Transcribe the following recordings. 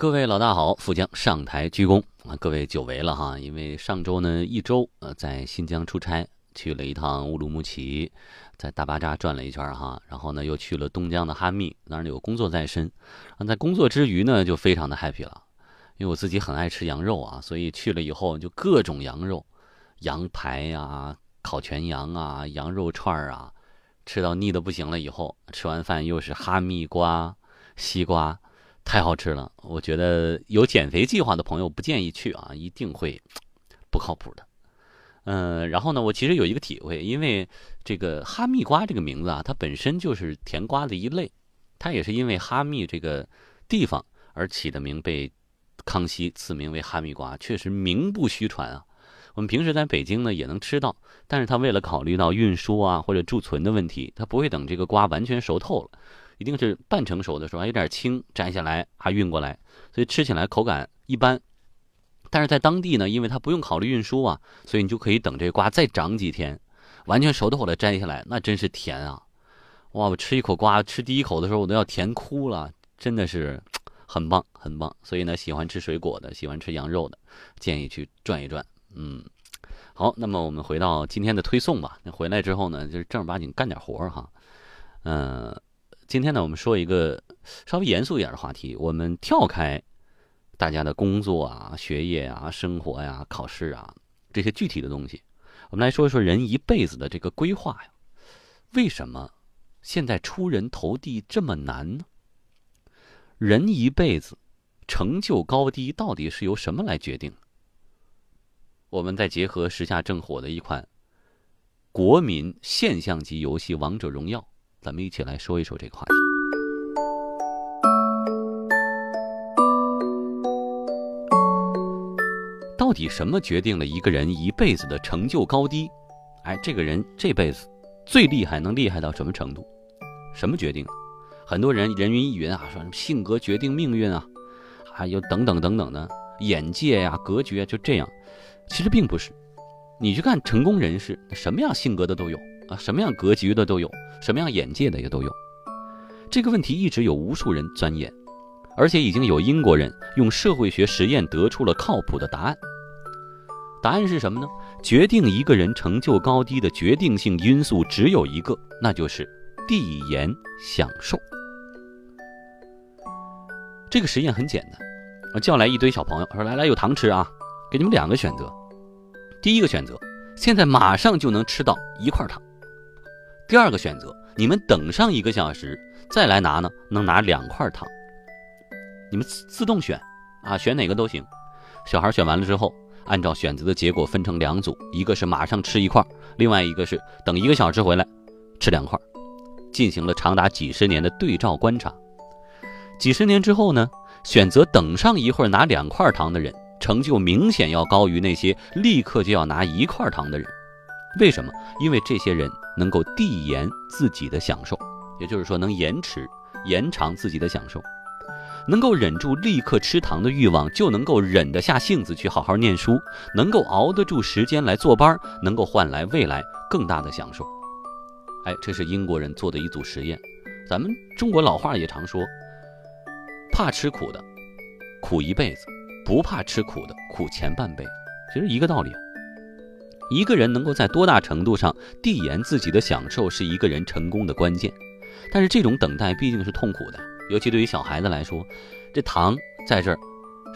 各位老大好，富江上台鞠躬啊！各位久违了哈，因为上周呢一周呃在新疆出差，去了一趟乌鲁木齐，在大巴扎转了一圈哈，然后呢又去了东疆的哈密，当然有工作在身，在工作之余呢就非常的 happy 了，因为我自己很爱吃羊肉啊，所以去了以后就各种羊肉，羊排呀、烤全羊啊、羊肉串啊，吃到腻的不行了以后，吃完饭又是哈密瓜、西瓜。太好吃了，我觉得有减肥计划的朋友不建议去啊，一定会不靠谱的。嗯，然后呢，我其实有一个体会，因为这个哈密瓜这个名字啊，它本身就是甜瓜的一类，它也是因为哈密这个地方而起的名，被康熙赐名为哈密瓜，确实名不虚传啊。我们平时在北京呢也能吃到，但是他为了考虑到运输啊或者贮存的问题，他不会等这个瓜完全熟透了。一定是半成熟的时候，还有点青，摘下来还运过来，所以吃起来口感一般。但是在当地呢，因为它不用考虑运输啊，所以你就可以等这瓜再长几天，完全熟透了摘下来，那真是甜啊！哇，我吃一口瓜，吃第一口的时候我都要甜哭了，真的是很棒很棒。所以呢，喜欢吃水果的，喜欢吃羊肉的，建议去转一转。嗯，好，那么我们回到今天的推送吧。那回来之后呢，就是正儿八经干点活儿哈。嗯。今天呢，我们说一个稍微严肃一点的话题。我们跳开大家的工作啊、学业啊、生活呀、考试啊这些具体的东西，我们来说一说人一辈子的这个规划呀。为什么现在出人头地这么难呢？人一辈子成就高低到底是由什么来决定？我们再结合时下正火的一款国民现象级游戏《王者荣耀》。咱们一起来说一说这个话题。到底什么决定了一个人一辈子的成就高低？哎，这个人这辈子最厉害，能厉害到什么程度？什么决定？很多人人云亦云啊，说什么性格决定命运啊，还有等等等等的眼界呀、格局啊，就这样。其实并不是。你去看成功人士，什么样性格的都有。啊，什么样格局的都有，什么样眼界的也都有。这个问题一直有无数人钻研，而且已经有英国人用社会学实验得出了靠谱的答案。答案是什么呢？决定一个人成就高低的决定性因素只有一个，那就是递延享受。这个实验很简单，我叫来一堆小朋友，说：“来来，有糖吃啊！给你们两个选择。第一个选择，现在马上就能吃到一块糖。”第二个选择，你们等上一个小时再来拿呢，能拿两块糖。你们自自动选，啊，选哪个都行。小孩选完了之后，按照选择的结果分成两组，一个是马上吃一块，另外一个是等一个小时回来吃两块。进行了长达几十年的对照观察。几十年之后呢，选择等上一会儿拿两块糖的人，成就明显要高于那些立刻就要拿一块糖的人。为什么？因为这些人能够递延自己的享受，也就是说能延迟、延长自己的享受，能够忍住立刻吃糖的欲望，就能够忍得下性子去好好念书，能够熬得住时间来坐班，能够换来未来更大的享受。哎，这是英国人做的一组实验。咱们中国老话也常说：“怕吃苦的，苦一辈子；不怕吃苦的，苦前半辈子。”其实一个道理。一个人能够在多大程度上递延自己的享受，是一个人成功的关键。但是这种等待毕竟是痛苦的，尤其对于小孩子来说，这糖在这儿，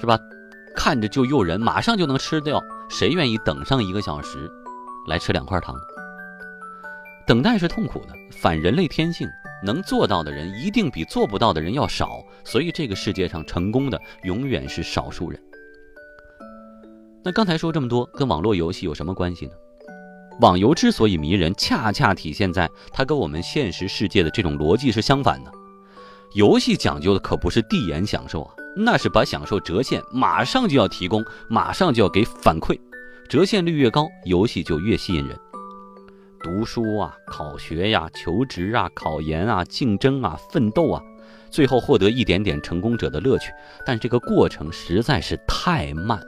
是吧？看着就诱人，马上就能吃掉，谁愿意等上一个小时来吃两块糖？等待是痛苦的，反人类天性，能做到的人一定比做不到的人要少，所以这个世界上成功的永远是少数人。那刚才说这么多，跟网络游戏有什么关系呢？网游之所以迷人，恰恰体现在它跟我们现实世界的这种逻辑是相反的。游戏讲究的可不是递延享受啊，那是把享受折现，马上就要提供，马上就要给反馈，折现率越高，游戏就越吸引人。读书啊，考学呀，求职啊，考研啊，竞争啊，奋斗啊，最后获得一点点成功者的乐趣，但这个过程实在是太慢。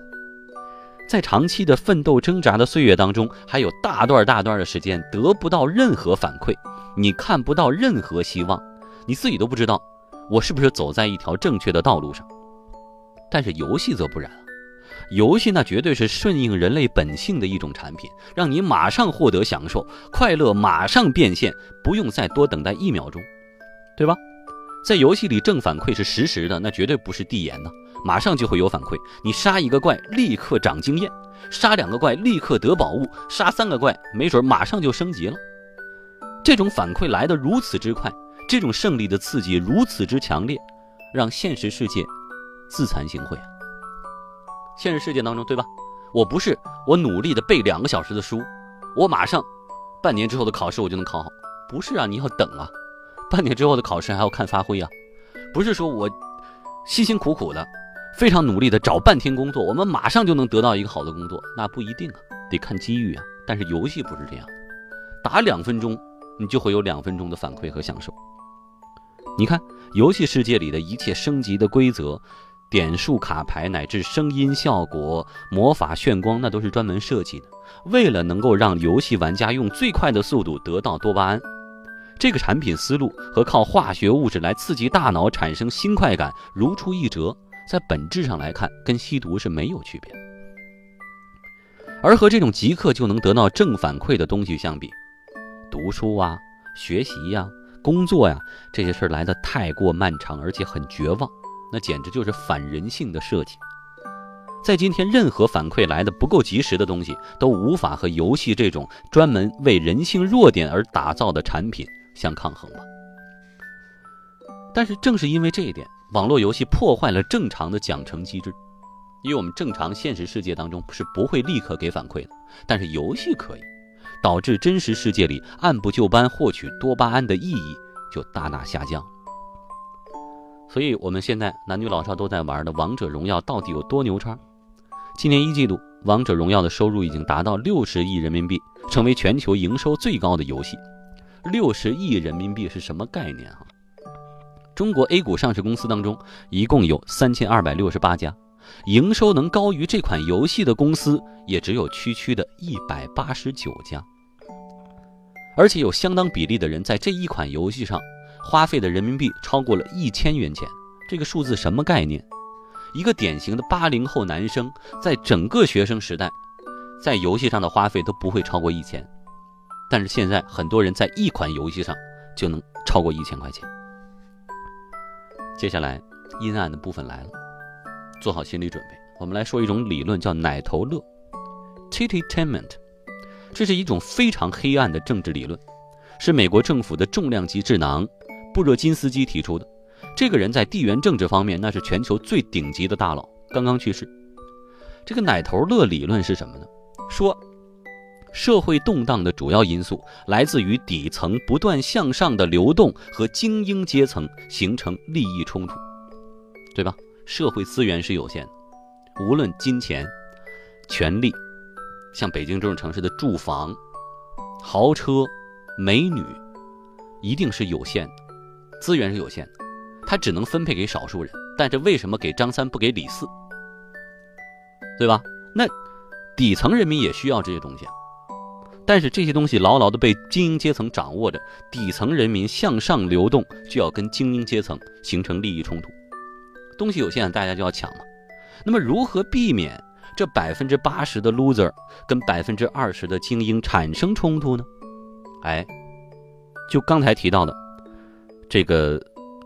在长期的奋斗挣扎的岁月当中，还有大段大段的时间得不到任何反馈，你看不到任何希望，你自己都不知道我是不是走在一条正确的道路上。但是游戏则不然，游戏那绝对是顺应人类本性的一种产品，让你马上获得享受，快乐马上变现，不用再多等待一秒钟，对吧？在游戏里正反馈是实时的，那绝对不是递延的，马上就会有反馈。你杀一个怪，立刻长经验；杀两个怪，立刻得宝物；杀三个怪，没准马上就升级了。这种反馈来得如此之快，这种胜利的刺激如此之强烈，让现实世界自惭形秽啊！现实世界当中，对吧？我不是我努力的背两个小时的书，我马上半年之后的考试我就能考好，不是啊，你要等啊。半年之后的考试还要看发挥啊，不是说我辛辛苦苦的、非常努力的找半天工作，我们马上就能得到一个好的工作，那不一定啊，得看机遇啊。但是游戏不是这样，打两分钟你就会有两分钟的反馈和享受。你看游戏世界里的一切升级的规则、点数、卡牌乃至声音效果、魔法炫光，那都是专门设计的，为了能够让游戏玩家用最快的速度得到多巴胺。这个产品思路和靠化学物质来刺激大脑产生新快感如出一辙，在本质上来看，跟吸毒是没有区别。而和这种即刻就能得到正反馈的东西相比，读书啊、学习呀、工作呀这些事儿来的太过漫长，而且很绝望，那简直就是反人性的设计。在今天，任何反馈来的不够及时的东西，都无法和游戏这种专门为人性弱点而打造的产品。相抗衡吧。但是正是因为这一点，网络游戏破坏了正常的奖惩机制，因为我们正常现实世界当中是不会立刻给反馈的，但是游戏可以，导致真实世界里按部就班获取多巴胺的意义就大大下降。所以，我们现在男女老少都在玩的《王者荣耀》到底有多牛叉？今年一季度，《王者荣耀》的收入已经达到六十亿人民币，成为全球营收最高的游戏。六十亿人民币是什么概念啊？中国 A 股上市公司当中，一共有三千二百六十八家，营收能高于这款游戏的公司也只有区区的一百八十九家，而且有相当比例的人在这一款游戏上花费的人民币超过了一千元钱。这个数字什么概念？一个典型的八零后男生在整个学生时代，在游戏上的花费都不会超过一千。但是现在很多人在一款游戏上就能超过一千块钱。接下来阴暗的部分来了，做好心理准备。我们来说一种理论，叫“奶头乐 ”（Tittytainment）。这是一种非常黑暗的政治理论，是美国政府的重量级智囊布热津斯基提出的。这个人在地缘政治方面那是全球最顶级的大佬，刚刚去世。这个“奶头乐”理论是什么呢？说。社会动荡的主要因素来自于底层不断向上的流动和精英阶层形成利益冲突，对吧？社会资源是有限的，无论金钱、权力，像北京这种城市的住房、豪车、美女，一定是有限的，资源是有限的，它只能分配给少数人。但是为什么给张三不给李四？对吧？那底层人民也需要这些东西啊。但是这些东西牢牢地被精英阶层掌握着，底层人民向上流动就要跟精英阶层形成利益冲突，东西有限，大家就要抢嘛。那么如何避免这百分之八十的 loser 跟百分之二十的精英产生冲突呢？哎，就刚才提到的这个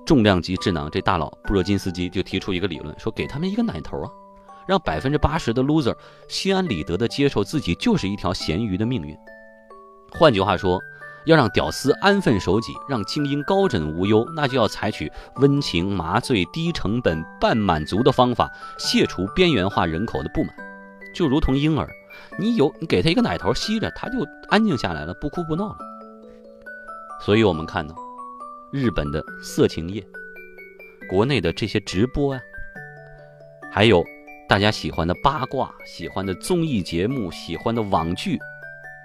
重量级智囊这大佬布热津斯基就提出一个理论，说给他们一个奶头啊。让百分之八十的 loser 心安理得地接受自己就是一条咸鱼的命运。换句话说，要让屌丝安分守己，让精英高枕无忧，那就要采取温情、麻醉、低成本、半满足的方法，卸除边缘化人口的不满。就如同婴儿，你有你给他一个奶头吸着，他就安静下来了，不哭不闹了。所以我们看到，日本的色情业，国内的这些直播呀，还有。大家喜欢的八卦、喜欢的综艺节目、喜欢的网剧，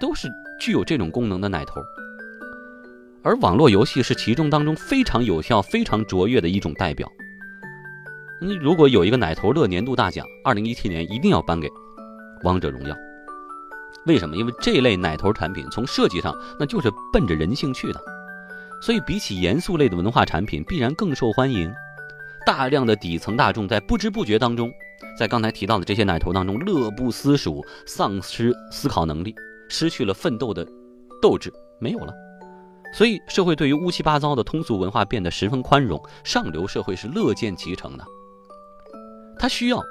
都是具有这种功能的奶头。而网络游戏是其中当中非常有效、非常卓越的一种代表。你如果有一个奶头乐年度大奖，二零一七年一定要颁给《王者荣耀》。为什么？因为这类奶头产品从设计上那就是奔着人性去的，所以比起严肃类的文化产品，必然更受欢迎。大量的底层大众在不知不觉当中，在刚才提到的这些奶头当中乐不思蜀，丧失思考能力，失去了奋斗的斗志，没有了。所以，社会对于乌七八糟的通俗文化变得十分宽容，上流社会是乐见其成的。他需要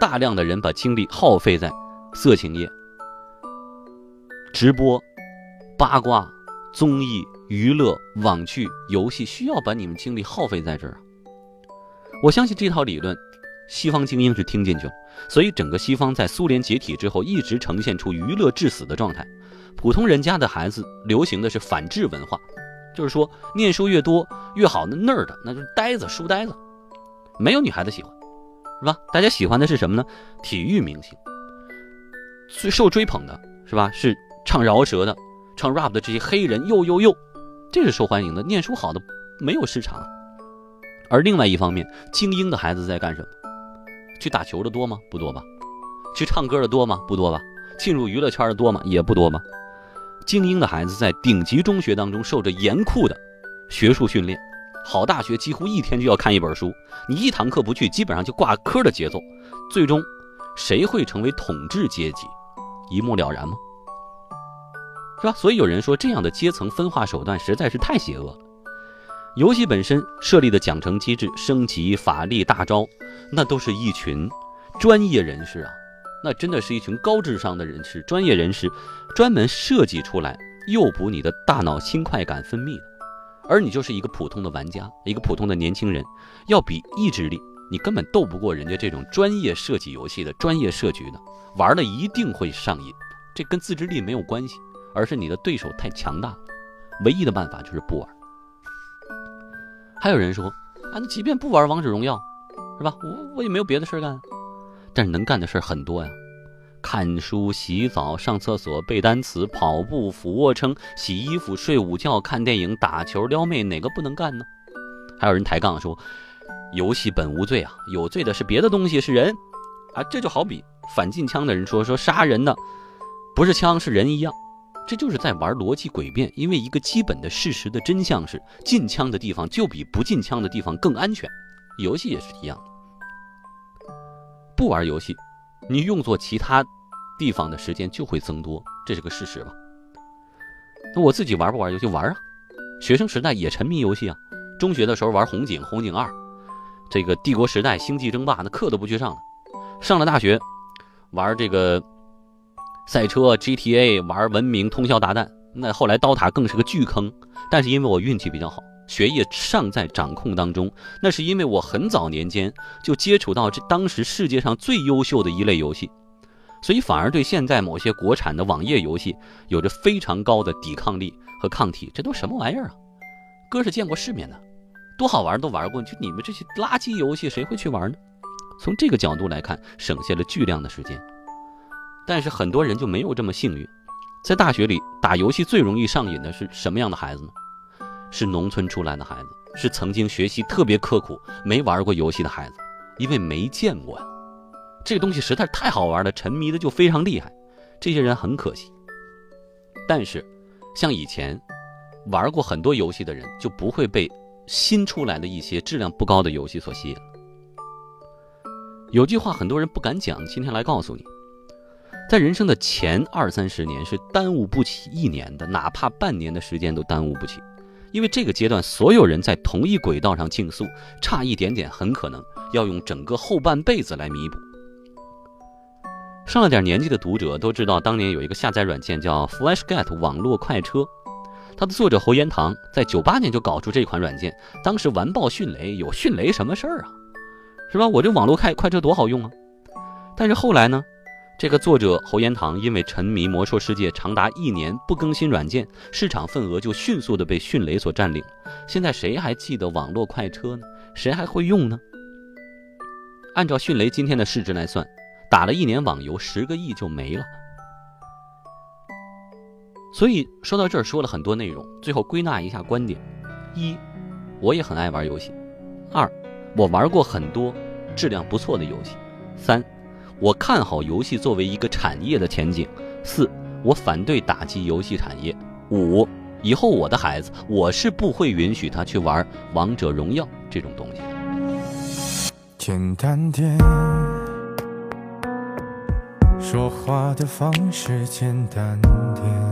大量的人把精力耗费在色情业、直播、八卦、综艺、娱乐、网剧、游戏，需要把你们精力耗费在这儿。我相信这套理论，西方精英是听进去了，所以整个西方在苏联解体之后，一直呈现出娱乐至死的状态。普通人家的孩子流行的是反智文化，就是说念书越多越好，那那儿的那就是呆子书呆子，没有女孩子喜欢，是吧？大家喜欢的是什么呢？体育明星，最受追捧的是吧？是唱饶舌的、唱 rap 的这些黑人，又又又，这是受欢迎的。念书好的没有市场。而另外一方面，精英的孩子在干什么？去打球的多吗？不多吧。去唱歌的多吗？不多吧。进入娱乐圈的多吗？也不多吧。精英的孩子在顶级中学当中受着严酷的学术训练，好大学几乎一天就要看一本书，你一堂课不去，基本上就挂科的节奏。最终，谁会成为统治阶级，一目了然吗？是吧？所以有人说，这样的阶层分化手段实在是太邪恶了。游戏本身设立的奖惩机制、升级、法力、大招，那都是一群专业人士啊。那真的是一群高智商的人士、专业人士，专门设计出来诱捕你的大脑新快感分泌的，而你就是一个普通的玩家，一个普通的年轻人，要比意志力，你根本斗不过人家这种专业设计游戏的专业设局的，玩了一定会上瘾，这跟自制力没有关系，而是你的对手太强大了，唯一的办法就是不玩。还有人说，啊，那即便不玩王者荣耀，是吧？我我也没有别的事干。但是能干的事很多呀，看书、洗澡、上厕所、背单词、跑步、俯卧撑、洗衣服、睡午觉、看电影、打球、撩妹，哪个不能干呢？还有人抬杠说，游戏本无罪啊，有罪的是别的东西，是人啊。这就好比反禁枪的人说，说杀人的不是枪是人一样，这就是在玩逻辑诡辩。因为一个基本的事实的真相是，禁枪的地方就比不禁枪的地方更安全，游戏也是一样。不玩游戏，你用作其他地方的时间就会增多，这是个事实吧？那我自己玩不玩游戏？玩啊！学生时代也沉迷游戏啊。中学的时候玩红警、红警二，这个帝国时代、星际争霸，那课都不去上了。上了大学，玩这个赛车、GTA，玩文明、通宵达旦。那后来刀塔更是个巨坑，但是因为我运气比较好。学业尚在掌控当中，那是因为我很早年间就接触到这当时世界上最优秀的一类游戏，所以反而对现在某些国产的网页游戏有着非常高的抵抗力和抗体。这都什么玩意儿啊？哥是见过世面的，多好玩都玩过，就你们这些垃圾游戏谁会去玩呢？从这个角度来看，省下了巨量的时间。但是很多人就没有这么幸运，在大学里打游戏最容易上瘾的是什么样的孩子呢？是农村出来的孩子，是曾经学习特别刻苦、没玩过游戏的孩子，因为没见过呀。这个东西实在太好玩了，沉迷的就非常厉害。这些人很可惜。但是，像以前玩过很多游戏的人，就不会被新出来的一些质量不高的游戏所吸引。有句话很多人不敢讲，今天来告诉你：在人生的前二三十年是耽误不起一年的，哪怕半年的时间都耽误不起。因为这个阶段所有人在同一轨道上竞速，差一点点很可能要用整个后半辈子来弥补。上了点年纪的读者都知道，当年有一个下载软件叫 FlashGet 网络快车，它的作者侯延堂在九八年就搞出这款软件，当时完爆迅雷，有迅雷什么事儿啊？是吧？我这网络快快车多好用啊！但是后来呢？这个作者侯延堂因为沉迷魔兽世界长达一年不更新软件，市场份额就迅速的被迅雷所占领。现在谁还记得网络快车呢？谁还会用呢？按照迅雷今天的市值来算，打了一年网游十个亿就没了。所以说到这儿说了很多内容，最后归纳一下观点：一，我也很爱玩游戏；二，我玩过很多质量不错的游戏；三。我看好游戏作为一个产业的前景。四，我反对打击游戏产业。五，以后我的孩子，我是不会允许他去玩王者荣耀这种东西。简单点，说话的方式简单点，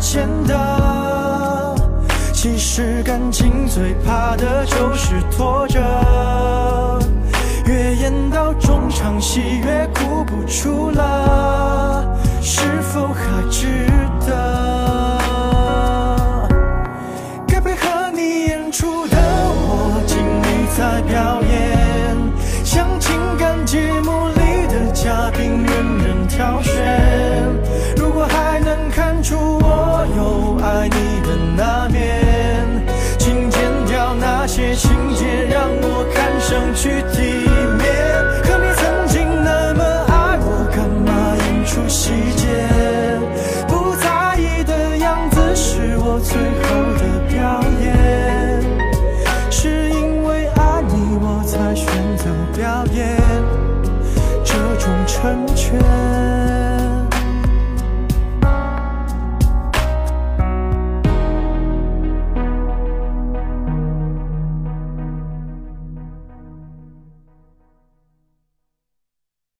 见的。其实感情最怕的就是拖着，越演到中场戏越哭不出了，是否还值得？情节，让我看上去体